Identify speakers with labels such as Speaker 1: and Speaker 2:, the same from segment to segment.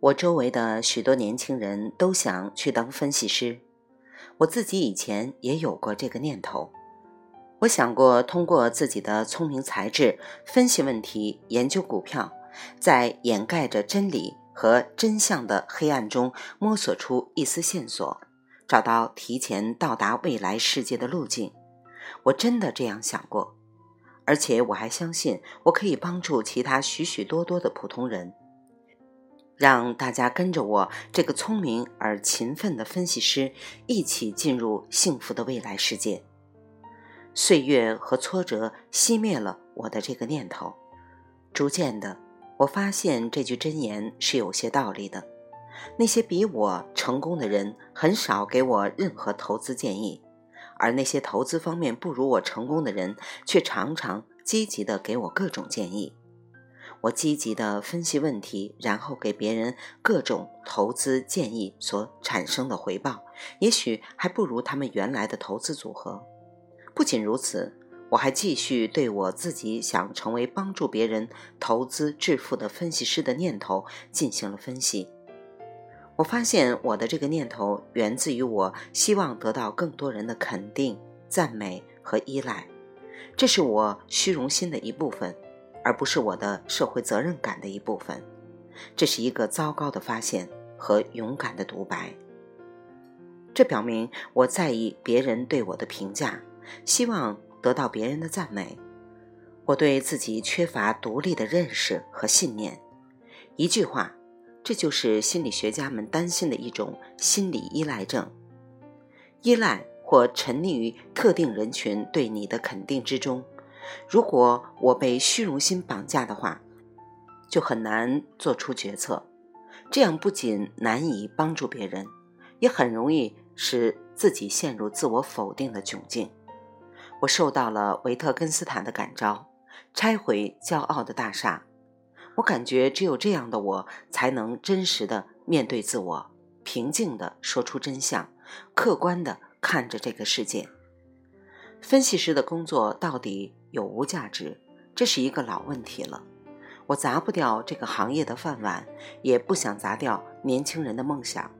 Speaker 1: 我周围的许多年轻人都想去当分析师，我自己以前也有过这个念头。我想过通过自己的聪明才智分析问题、研究股票，在掩盖着真理和真相的黑暗中摸索出一丝线索，找到提前到达未来世界的路径。我真的这样想过，而且我还相信我可以帮助其他许许多多的普通人。让大家跟着我这个聪明而勤奋的分析师一起进入幸福的未来世界。岁月和挫折熄灭了我的这个念头。逐渐的，我发现这句箴言是有些道理的。那些比我成功的人很少给我任何投资建议，而那些投资方面不如我成功的人却常常积极的给我各种建议。我积极地分析问题，然后给别人各种投资建议所产生的回报，也许还不如他们原来的投资组合。不仅如此，我还继续对我自己想成为帮助别人投资致富的分析师的念头进行了分析。我发现我的这个念头源自于我希望得到更多人的肯定、赞美和依赖，这是我虚荣心的一部分。而不是我的社会责任感的一部分，这是一个糟糕的发现和勇敢的独白。这表明我在意别人对我的评价，希望得到别人的赞美。我对自己缺乏独立的认识和信念。一句话，这就是心理学家们担心的一种心理依赖症：依赖或沉溺于特定人群对你的肯定之中。如果我被虚荣心绑架的话，就很难做出决策。这样不仅难以帮助别人，也很容易使自己陷入自我否定的窘境。我受到了维特根斯坦的感召，拆毁骄傲的大厦。我感觉只有这样的我，才能真实的面对自我，平静的说出真相，客观的看着这个世界。分析师的工作到底？有无价值，这是一个老问题了。我砸不掉这个行业的饭碗，也不想砸掉年轻人的梦想，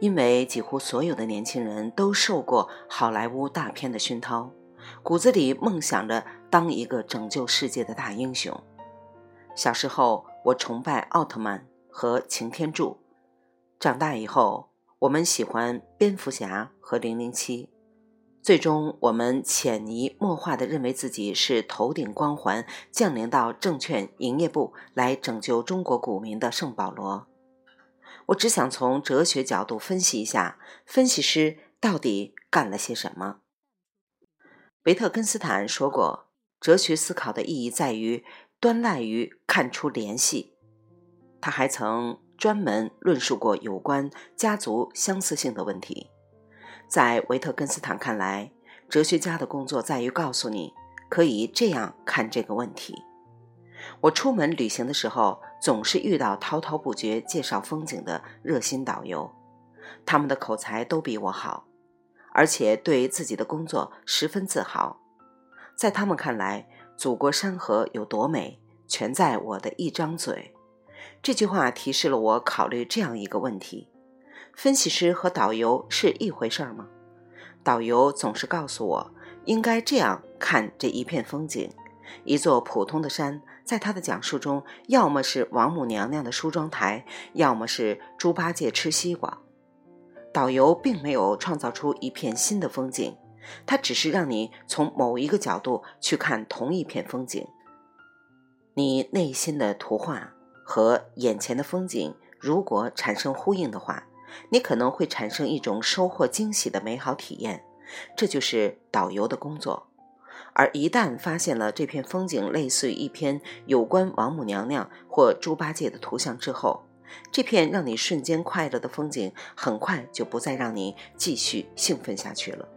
Speaker 1: 因为几乎所有的年轻人都受过好莱坞大片的熏陶，骨子里梦想着当一个拯救世界的大英雄。小时候，我崇拜奥特曼和擎天柱；长大以后，我们喜欢蝙蝠侠和零零七。最终，我们潜移默化地认为自己是头顶光环降临到证券营业部来拯救中国股民的圣保罗。我只想从哲学角度分析一下，分析师到底干了些什么。维特根斯坦说过，哲学思考的意义在于端赖于看出联系。他还曾专门论述过有关家族相似性的问题。在维特根斯坦看来，哲学家的工作在于告诉你可以这样看这个问题。我出门旅行的时候，总是遇到滔滔不绝介绍风景的热心导游，他们的口才都比我好，而且对自己的工作十分自豪。在他们看来，祖国山河有多美，全在我的一张嘴。这句话提示了我考虑这样一个问题。分析师和导游是一回事吗？导游总是告诉我应该这样看这一片风景：一座普通的山，在他的讲述中，要么是王母娘娘的梳妆台，要么是猪八戒吃西瓜。导游并没有创造出一片新的风景，他只是让你从某一个角度去看同一片风景。你内心的图画和眼前的风景如果产生呼应的话。你可能会产生一种收获惊喜的美好体验，这就是导游的工作。而一旦发现了这片风景类似于一篇有关王母娘娘或猪八戒的图像之后，这片让你瞬间快乐的风景很快就不再让你继续兴奋下去了。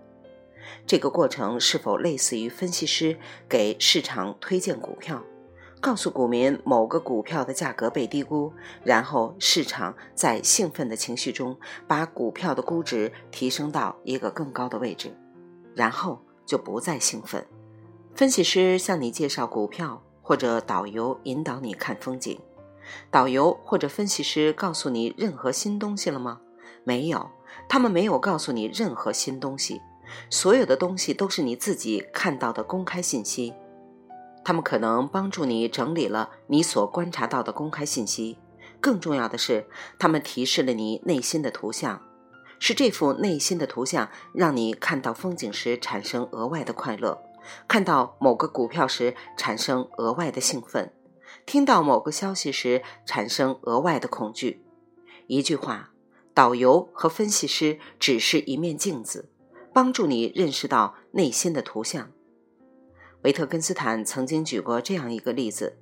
Speaker 1: 这个过程是否类似于分析师给市场推荐股票？告诉股民某个股票的价格被低估，然后市场在兴奋的情绪中把股票的估值提升到一个更高的位置，然后就不再兴奋。分析师向你介绍股票，或者导游引导你看风景，导游或者分析师告诉你任何新东西了吗？没有，他们没有告诉你任何新东西。所有的东西都是你自己看到的公开信息。他们可能帮助你整理了你所观察到的公开信息。更重要的是，他们提示了你内心的图像，是这幅内心的图像让你看到风景时产生额外的快乐，看到某个股票时产生额外的兴奋。听到某个消息时产生额外的恐惧。一句话，导游和分析师只是一面镜子，帮助你认识到内心的图像。维特根斯坦曾经举过这样一个例子：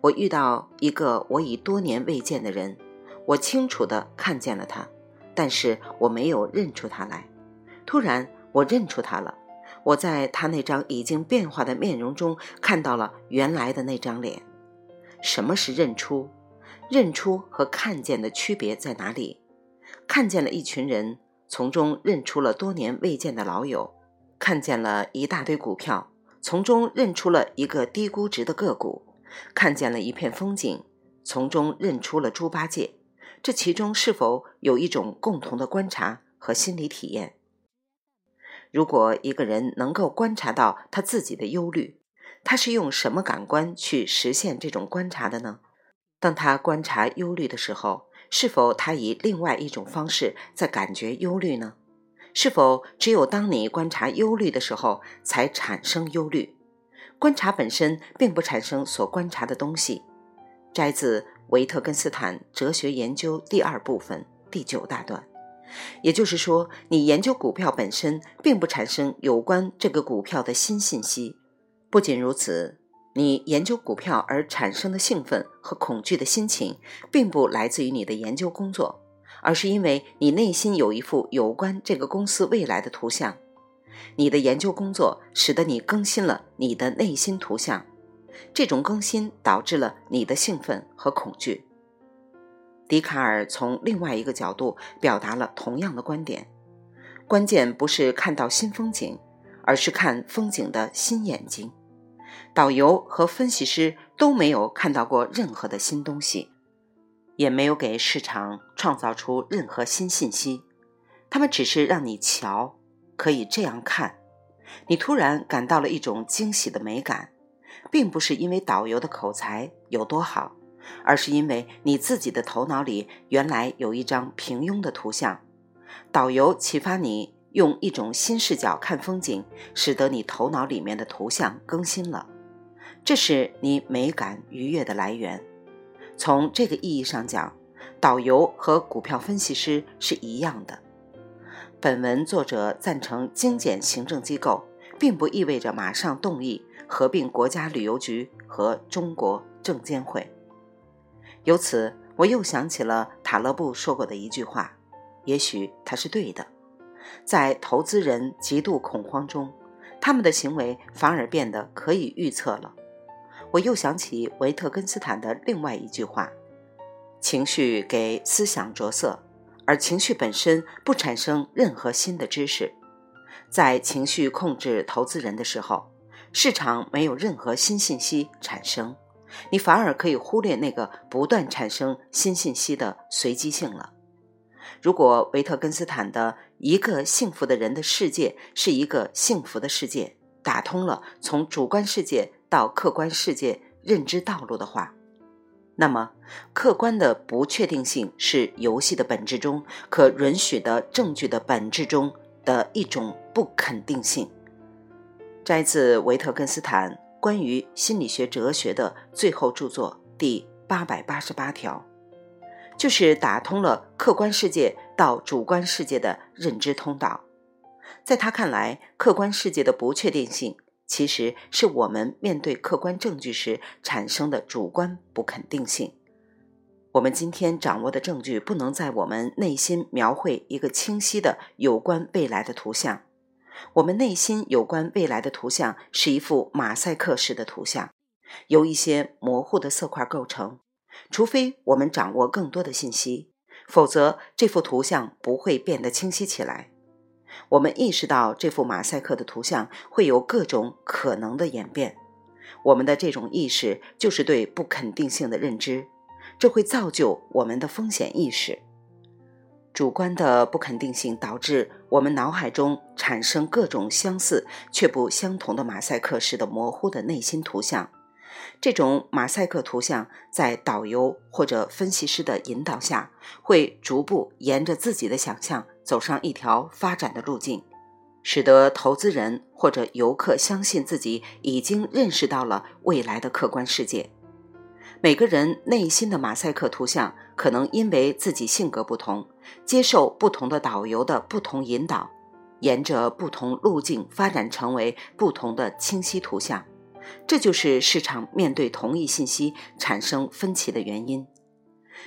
Speaker 1: 我遇到一个我已多年未见的人，我清楚地看见了他，但是我没有认出他来。突然，我认出他了。我在他那张已经变化的面容中看到了原来的那张脸。什么是认出？认出和看见的区别在哪里？看见了一群人，从中认出了多年未见的老友；看见了一大堆股票，从中认出了一个低估值的个股；看见了一片风景，从中认出了猪八戒。这其中是否有一种共同的观察和心理体验？如果一个人能够观察到他自己的忧虑，他是用什么感官去实现这种观察的呢？当他观察忧虑的时候，是否他以另外一种方式在感觉忧虑呢？是否只有当你观察忧虑的时候才产生忧虑？观察本身并不产生所观察的东西。摘自维特根斯坦哲学研究第二部分第九大段。也就是说，你研究股票本身并不产生有关这个股票的新信息。不仅如此，你研究股票而产生的兴奋和恐惧的心情，并不来自于你的研究工作，而是因为你内心有一幅有关这个公司未来的图像。你的研究工作使得你更新了你的内心图像，这种更新导致了你的兴奋和恐惧。笛卡尔从另外一个角度表达了同样的观点：关键不是看到新风景，而是看风景的新眼睛。导游和分析师都没有看到过任何的新东西，也没有给市场创造出任何新信息。他们只是让你瞧，可以这样看。你突然感到了一种惊喜的美感，并不是因为导游的口才有多好，而是因为你自己的头脑里原来有一张平庸的图像。导游启发你用一种新视角看风景，使得你头脑里面的图像更新了。这是你美感愉悦的来源。从这个意义上讲，导游和股票分析师是一样的。本文作者赞成精简行政机构，并不意味着马上动议合并国家旅游局和中国证监会。由此，我又想起了塔勒布说过的一句话，也许他是对的。在投资人极度恐慌中，他们的行为反而变得可以预测了。我又想起维特根斯坦的另外一句话：“情绪给思想着色，而情绪本身不产生任何新的知识。在情绪控制投资人的时候，市场没有任何新信息产生，你反而可以忽略那个不断产生新信息的随机性了。如果维特根斯坦的一个幸福的人的世界是一个幸福的世界，打通了从主观世界。”到客观世界认知道路的话，那么客观的不确定性是游戏的本质中可允许的证据的本质中的一种不肯定性。摘自维特根斯坦关于心理学哲学的最后著作第八百八十八条，就是打通了客观世界到主观世界的认知通道。在他看来，客观世界的不确定性。其实是我们面对客观证据时产生的主观不肯定性。我们今天掌握的证据不能在我们内心描绘一个清晰的有关未来的图像。我们内心有关未来的图像是一幅马赛克式的图像，由一些模糊的色块构成。除非我们掌握更多的信息，否则这幅图像不会变得清晰起来。我们意识到这幅马赛克的图像会有各种可能的演变，我们的这种意识就是对不肯定性的认知。这会造就我们的风险意识。主观的不肯定性导致我们脑海中产生各种相似却不相同的马赛克式的模糊的内心图像。这种马赛克图像在导游或者分析师的引导下，会逐步沿着自己的想象走上一条发展的路径，使得投资人或者游客相信自己已经认识到了未来的客观世界。每个人内心的马赛克图像可能因为自己性格不同，接受不同的导游的不同引导，沿着不同路径发展成为不同的清晰图像。这就是市场面对同一信息产生分歧的原因。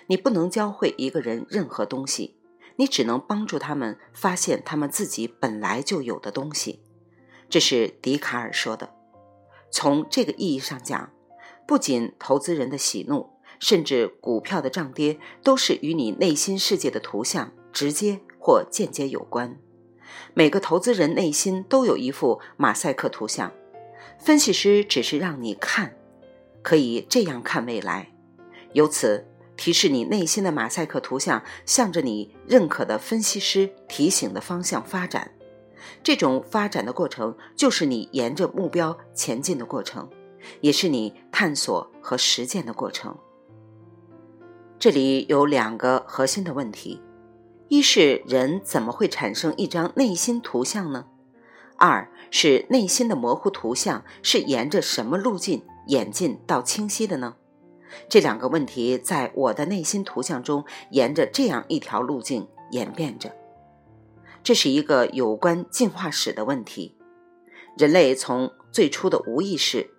Speaker 1: 你不能教会一个人任何东西，你只能帮助他们发现他们自己本来就有的东西。这是笛卡尔说的。从这个意义上讲，不仅投资人的喜怒，甚至股票的涨跌，都是与你内心世界的图像直接或间接有关。每个投资人内心都有一幅马赛克图像。分析师只是让你看，可以这样看未来，由此提示你内心的马赛克图像向着你认可的分析师提醒的方向发展。这种发展的过程就是你沿着目标前进的过程，也是你探索和实践的过程。这里有两个核心的问题：一是人怎么会产生一张内心图像呢？二是内心的模糊图像是沿着什么路径演进到清晰的呢？这两个问题在我的内心图像中沿着这样一条路径演变着。这是一个有关进化史的问题。人类从最初的无意识，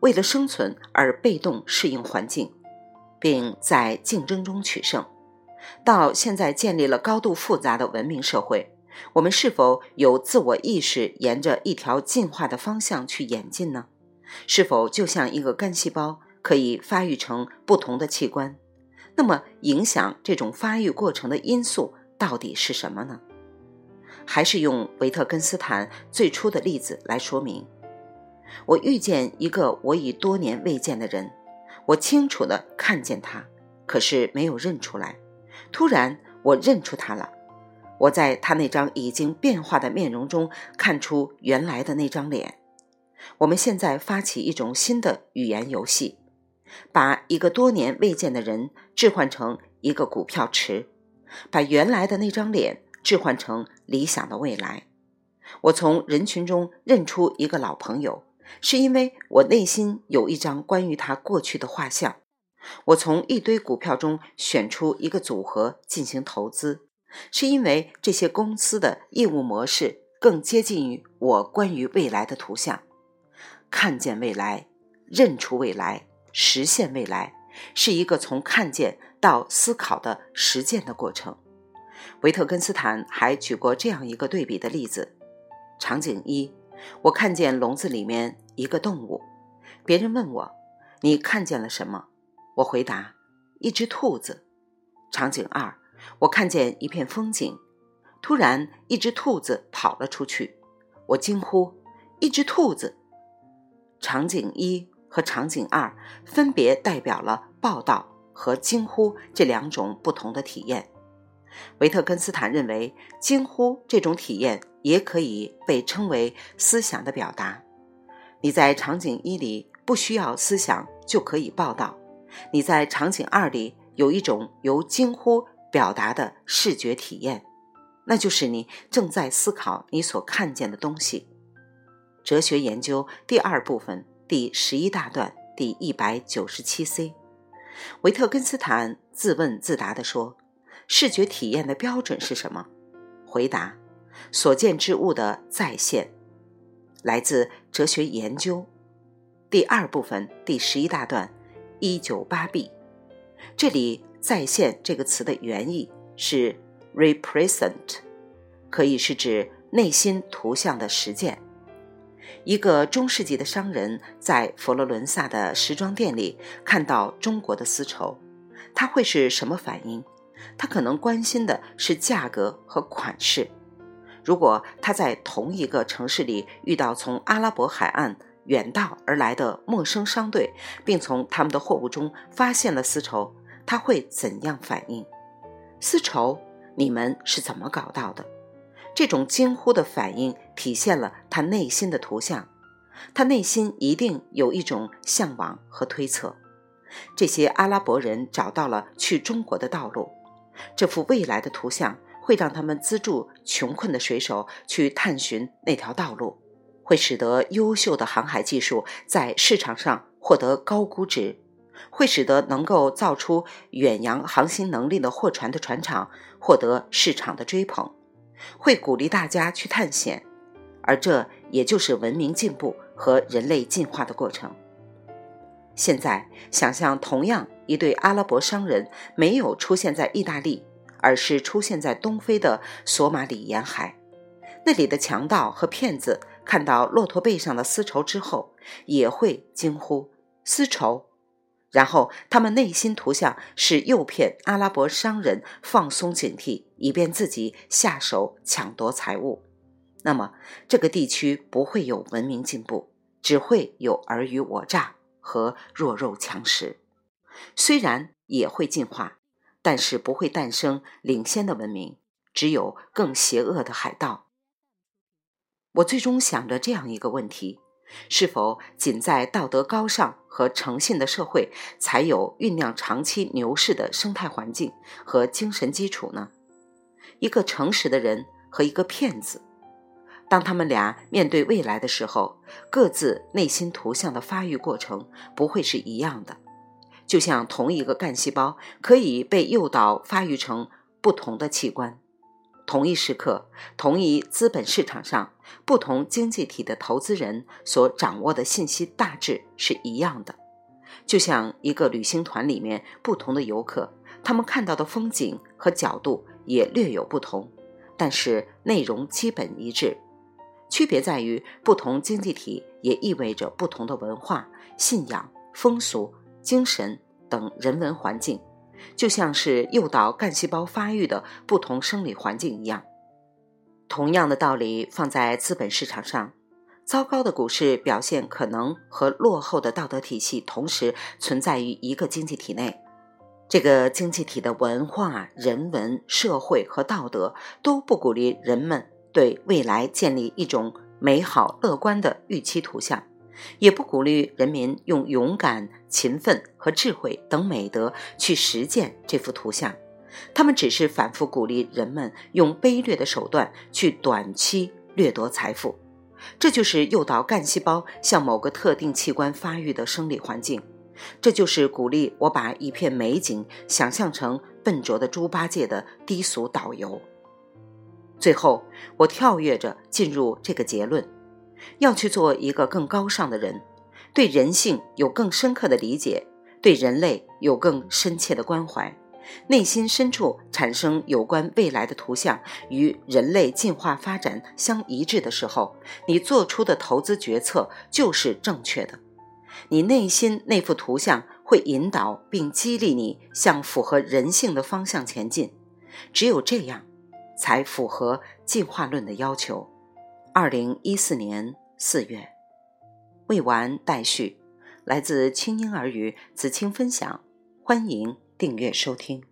Speaker 1: 为了生存而被动适应环境，并在竞争中取胜，到现在建立了高度复杂的文明社会。我们是否有自我意识，沿着一条进化的方向去演进呢？是否就像一个干细胞，可以发育成不同的器官？那么，影响这种发育过程的因素到底是什么呢？还是用维特根斯坦最初的例子来说明：我遇见一个我已多年未见的人，我清楚地看见他，可是没有认出来。突然，我认出他了。我在他那张已经变化的面容中看出原来的那张脸。我们现在发起一种新的语言游戏，把一个多年未见的人置换成一个股票池，把原来的那张脸置换成理想的未来。我从人群中认出一个老朋友，是因为我内心有一张关于他过去的画像。我从一堆股票中选出一个组合进行投资。是因为这些公司的业务模式更接近于我关于未来的图像，看见未来、认出未来、实现未来，是一个从看见到思考的实践的过程。维特根斯坦还举过这样一个对比的例子：场景一，我看见笼子里面一个动物，别人问我你看见了什么，我回答一只兔子。场景二。我看见一片风景，突然一只兔子跑了出去，我惊呼：“一只兔子！”场景一和场景二分别代表了报道和惊呼这两种不同的体验。维特根斯坦认为，惊呼这种体验也可以被称为思想的表达。你在场景一里不需要思想就可以报道，你在场景二里有一种由惊呼。表达的视觉体验，那就是你正在思考你所看见的东西。哲学研究第二部分第十一大段第一百九十七 c，维特根斯坦自问自答地说：“视觉体验的标准是什么？”回答：“所见之物的再现。”来自哲学研究第二部分第十一大段一九八 b，这里。再现这个词的原意是 represent，可以是指内心图像的实践。一个中世纪的商人，在佛罗伦萨的时装店里看到中国的丝绸，他会是什么反应？他可能关心的是价格和款式。如果他在同一个城市里遇到从阿拉伯海岸远道而来的陌生商队，并从他们的货物中发现了丝绸，他会怎样反应？丝绸，你们是怎么搞到的？这种惊呼的反应体现了他内心的图像，他内心一定有一种向往和推测。这些阿拉伯人找到了去中国的道路，这幅未来的图像会让他们资助穷困的水手去探寻那条道路，会使得优秀的航海技术在市场上获得高估值，会使得能够造出远洋航行能力的货船的船厂获得市场的追捧，会鼓励大家去探险，而这也就是文明进步和人类进化的过程。现在想象，同样一对阿拉伯商人没有出现在意大利，而是出现在东非的索马里沿海，那里的强盗和骗子看到骆驼背上的丝绸之后，也会惊呼“丝绸”，然后他们内心图像是诱骗阿拉伯商人放松警惕，以便自己下手抢夺财物。那么，这个地区不会有文明进步，只会有尔虞我诈。和弱肉强食，虽然也会进化，但是不会诞生领先的文明，只有更邪恶的海盗。我最终想着这样一个问题：是否仅在道德高尚和诚信的社会，才有酝酿长期牛市的生态环境和精神基础呢？一个诚实的人和一个骗子。当他们俩面对未来的时候，各自内心图像的发育过程不会是一样的。就像同一个干细胞可以被诱导发育成不同的器官，同一时刻、同一资本市场上，不同经济体的投资人所掌握的信息大致是一样的。就像一个旅行团里面不同的游客，他们看到的风景和角度也略有不同，但是内容基本一致。区别在于，不同经济体也意味着不同的文化、信仰、风俗、精神等人文环境，就像是诱导干细胞发育的不同生理环境一样。同样的道理放在资本市场上，糟糕的股市表现可能和落后的道德体系同时存在于一个经济体内，这个经济体的文化、人文、社会和道德都不鼓励人们。对未来建立一种美好乐观的预期图像，也不鼓励人民用勇敢、勤奋和智慧等美德去实践这幅图像。他们只是反复鼓励人们用卑劣的手段去短期掠夺财富。这就是诱导干细胞向某个特定器官发育的生理环境。这就是鼓励我把一片美景想象成笨拙的猪八戒的低俗导游。最后，我跳跃着进入这个结论：要去做一个更高尚的人，对人性有更深刻的理解，对人类有更深切的关怀，内心深处产生有关未来的图像与人类进化发展相一致的时候，你做出的投资决策就是正确的。你内心那幅图像会引导并激励你向符合人性的方向前进。只有这样。才符合进化论的要求。二零一四年四月，未完待续，来自清音耳语子清分享，欢迎订阅收听。